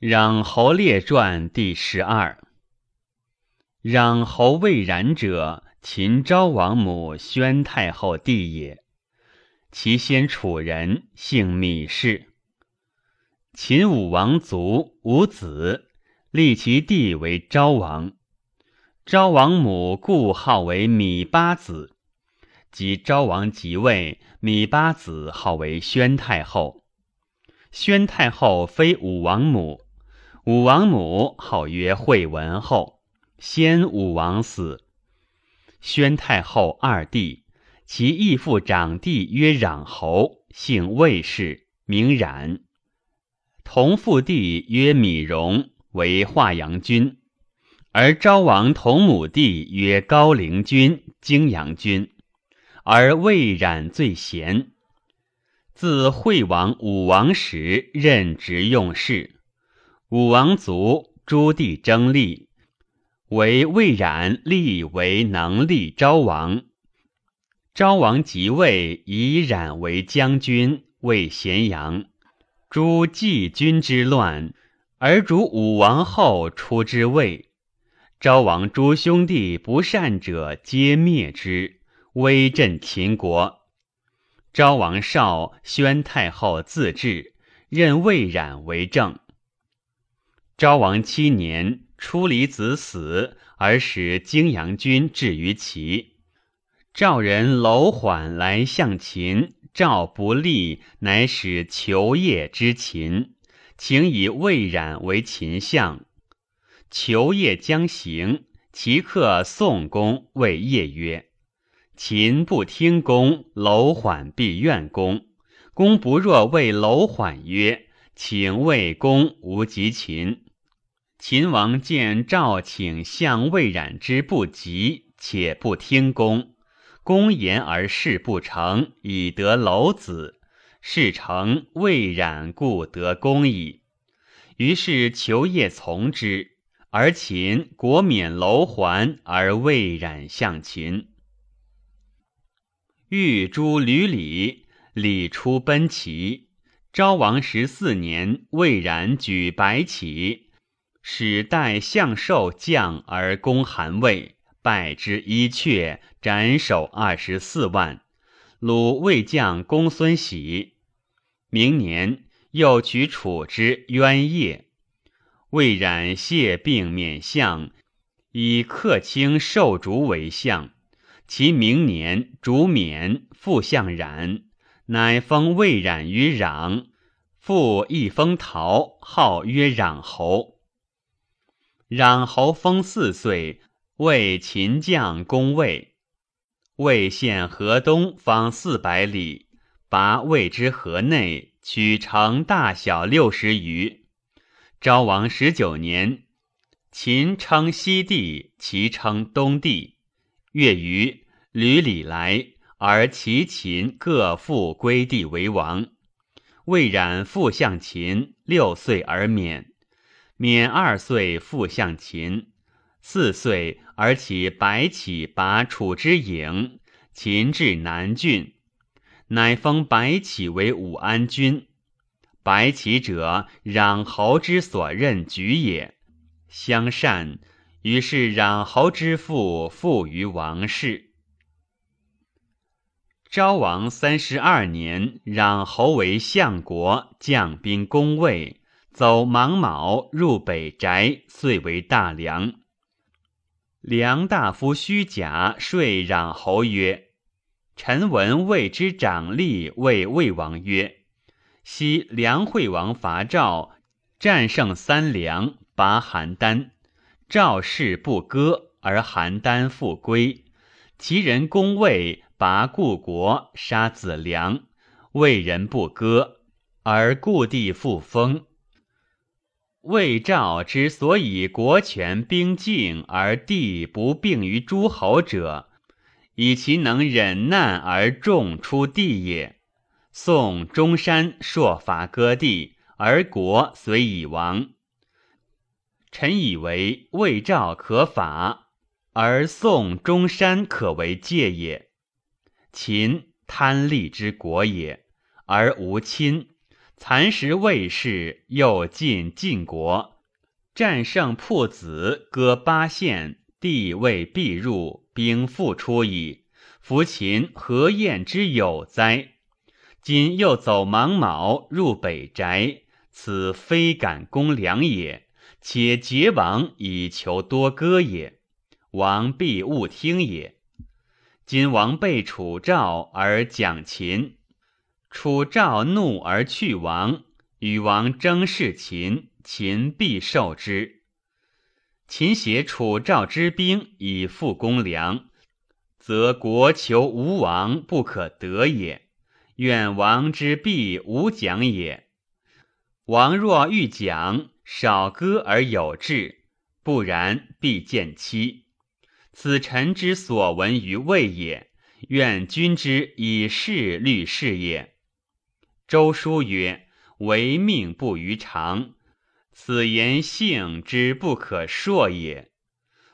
攘侯列传第十二。攘侯魏冉者，秦昭王母宣太后弟也。其先楚人，姓芈氏。秦武王卒，无子，立其弟为昭王。昭王母故号为芈八子。及昭王即位，芈八子号为宣太后。宣太后非武王母，武王母号曰惠文后。先武王死，宣太后二弟，其义父长弟曰攘侯，姓魏氏，名冉。同父弟曰芈戎，为华阳君。而昭王同母弟曰高陵君、荆阳君。而魏冉最贤。自惠王、武王时任职用事。武王族，诸弟争立。为魏冉立为能立昭王，昭王即位，以冉为将军，为咸阳。诸季君之乱，而主武王后出之魏。昭王诸兄弟不善者，皆灭之，威震秦国。昭王少，宣太后自治，任魏冉为政。昭王七年。初离子死，而使泾阳君至于齐。赵人楼缓来向秦，赵不利，乃使求业之秦，请以魏冉为秦相。求业将行，其客宋公谓业曰：“秦不听公，楼缓必怨公。公不若谓楼缓曰：‘请魏公无及秦。’”秦王见赵请相魏冉之不及，且不听公，公言而事不成，以得楼子。事成，魏冉故得公矣。于是求业从之，而秦国免楼还，而魏冉向秦。欲诛吕礼，礼出奔齐。昭王十四年，魏冉举白起。使代相寿将而攻韩魏，败之一阙，斩首二十四万。鲁魏将公孙喜。明年，又取楚之渊业。魏冉谢病免相，以客卿受竹为相。其明年，竹免，复相冉，乃封魏冉于壤，复一封陶，号曰壤侯。攘侯封四岁，为秦将攻魏。魏县河东方四百里，拔魏之河内，取城大小六十余。昭王十九年，秦称西地，齐称东地。月余，吕礼来，而齐秦各复归地为王。魏冉复向秦，六岁而免。免二岁复向秦，四岁而起白起拔楚之郢，秦至南郡，乃封白起为武安君。白起者，攘侯之所任举也，相善，于是攘侯之父附于王室。昭王三十二年，攘侯为相国，将兵攻魏。走芒卯，入北宅，遂为大梁。梁大夫虚假说攘侯曰：“臣闻魏之长吏谓魏王曰：‘昔梁惠王伐赵，战胜三梁，拔邯郸。赵氏不割，而邯郸复归。其人攻魏，拔故国，杀子良。魏人不割，而故地复封。’”魏赵之所以国权兵敬而地不并于诸侯者，以其能忍难而众出地也。宋中山朔伐割地，而国虽已亡。臣以为魏赵可法，而宋中山可为戒也。秦贪利之国也，而无亲。蚕食魏氏，又进晋国，战胜铺子，割八县，地未必入，兵复出矣。夫秦何晏之有哉？今又走芒卯入北宅，此非敢攻良也。且结王以求多歌也，王必勿听也。今王被楚赵而讲秦。楚赵怒而去王，与王争事秦，秦必受之。秦挟楚赵之兵以复攻梁，则国求无王不可得也。愿王之必无讲也。王若欲讲，少歌而有志；不然，必见妻。此臣之所闻于魏也。愿君之以事虑事也。周书曰：“唯命不于常，此言性之不可说也。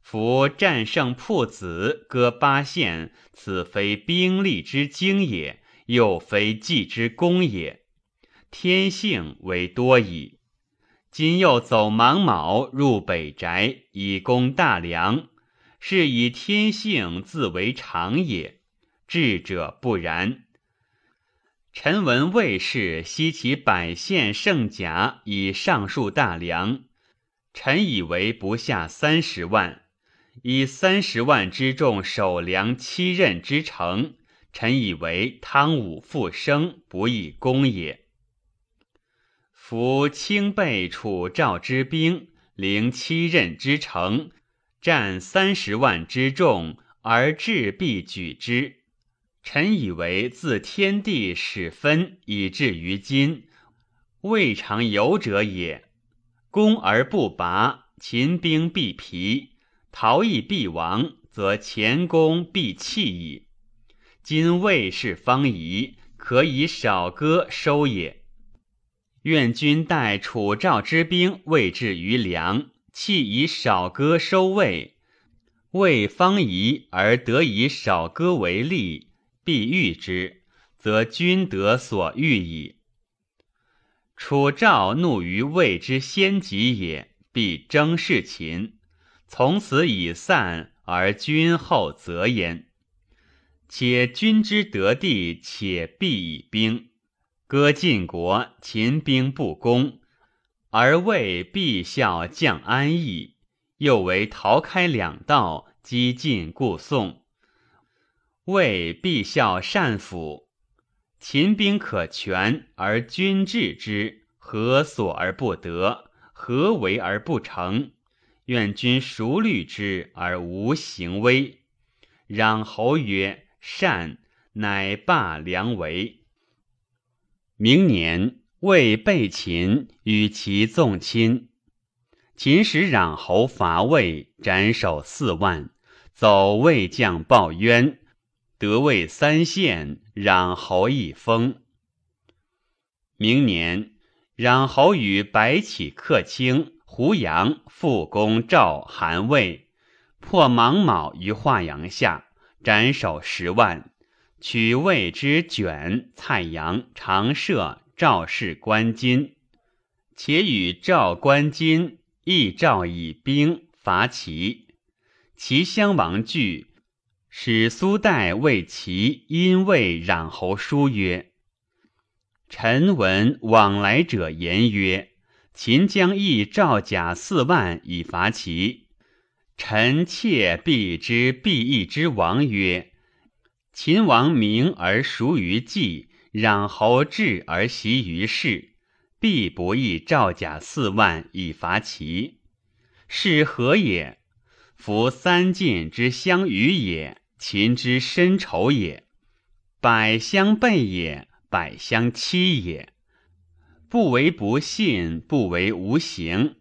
夫战胜铺子，割八县，此非兵力之精也，又非计之功也，天性为多矣。今又走芒卯入北宅，以攻大梁，是以天性自为常也。智者不然。”臣闻魏氏悉其百县胜甲以上数大梁，臣以为不下三十万，以三十万之众守梁七仞之城，臣以为汤武复生不易攻也。夫清备楚赵之兵，临七仞之城，战三十万之众，而志必举之。臣以为自天地始分，以至于今，未尝有者也。攻而不拔，秦兵必疲；逃逸必亡，则前功必弃矣。今魏氏方夷，可以少割收也。愿君待楚赵之兵未至于梁，弃以少割收魏。魏方夷而得以少割为利。必遇之，则君得所欲矣。楚赵怒于魏之先己也，必争事秦。从此以散，而君后则焉。且君之得地，且必以兵割晋国，秦兵不攻，而魏必效将安邑，又为逃开两道，击晋故宋。魏必效善辅，秦兵可全，而君治之，何所而不得？何为而不成？愿君熟虑之而无行威。攘侯曰：“善。”乃罢良为。明年，魏备秦，与其纵亲。秦使攘侯伐魏，斩首四万，走魏将报冤。得位三县，攘侯一封。明年，攘侯与白起、克卿、胡杨复攻赵、韩、魏，破芒卯于华阳下，斩首十万，取魏之卷、蔡阳、长社、赵氏关津，且与赵关津亦赵以兵伐齐，齐襄王惧。使苏代为其因为攘侯书曰：“臣闻往来者言曰，秦将益赵甲四万以伐齐。臣妾必之必义之王曰：秦王明而熟于计，攘侯智而习于事，必不益赵甲四万以伐齐。是何也？夫三晋之相与也。”秦之深仇也，百相背也，百相欺也。不为不信，不为无形。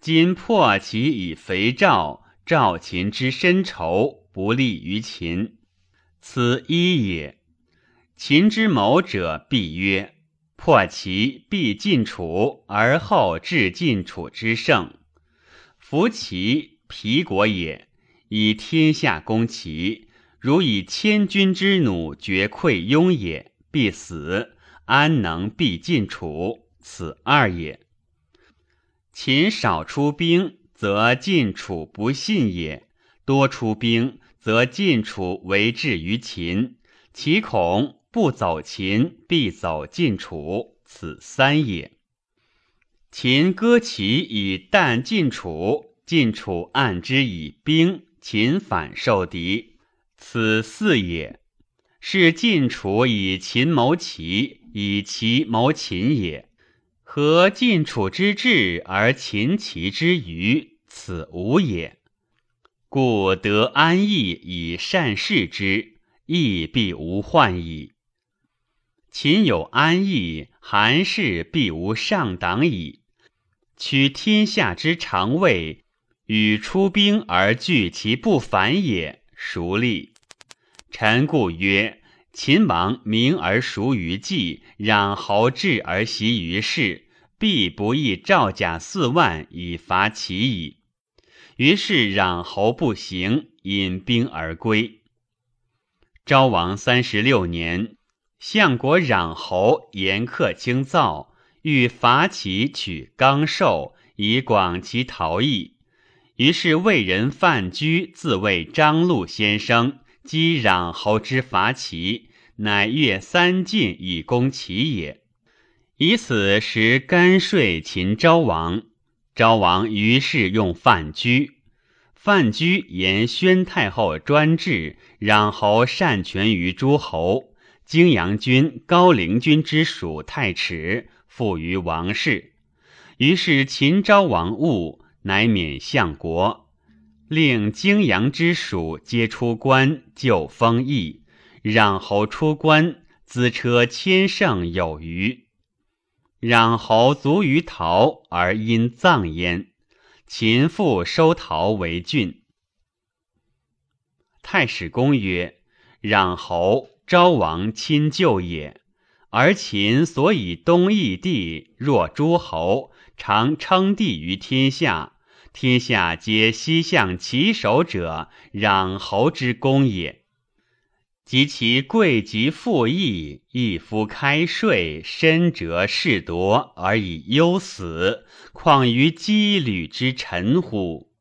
今破其以肥赵，赵秦之深仇，不利于秦。此一也。秦之谋者必曰：破齐必晋楚，而后至晋楚之胜。夫齐皮国也，以天下攻齐。如以千军之弩绝溃雍也，必死；安能必尽楚？此二也。秦少出兵，则晋楚不信也；多出兵，则晋楚为至于秦。其恐不走秦，必走晋楚，此三也。秦割其以啖晋楚，晋楚按之以兵，秦反受敌，此四也。是晋楚以秦谋齐，以齐谋秦也。何晋楚之志而秦齐之愚？此无也。故得安邑以善事之，亦必无患矣。秦有安邑，韩氏必无上党矣。取天下之常位，与出兵而拒其不反也，孰利？臣故曰：秦王明而熟于计，攘侯智而习于事，必不易赵甲四万以伐齐矣。于是攘侯不行，引兵而归。昭王三十六年，相国攘侯严克京造，欲伐齐，取刚寿，以广其逃逸。于是魏人范雎自谓张禄先生。击攘侯之伐齐，乃越三晋以攻齐也。以此时干睡秦昭王。昭王于是用范雎。范雎言宣太后专制，攘侯擅权于诸侯。荆阳君、高陵君之属太迟，附于王室。于是秦昭王恶，乃免相国。令泾阳之属皆出关，就封邑。攘侯出关，资车千乘有余。攘侯卒于陶，而因葬焉。秦复收陶为郡。太史公曰：攘侯昭王亲旧也，而秦所以东邑地若诸侯，常称帝于天下。天下皆西向其首者，攘侯之功也。及其贵极富义，一夫开税，深折士夺，而以忧死，况于羁旅之臣乎？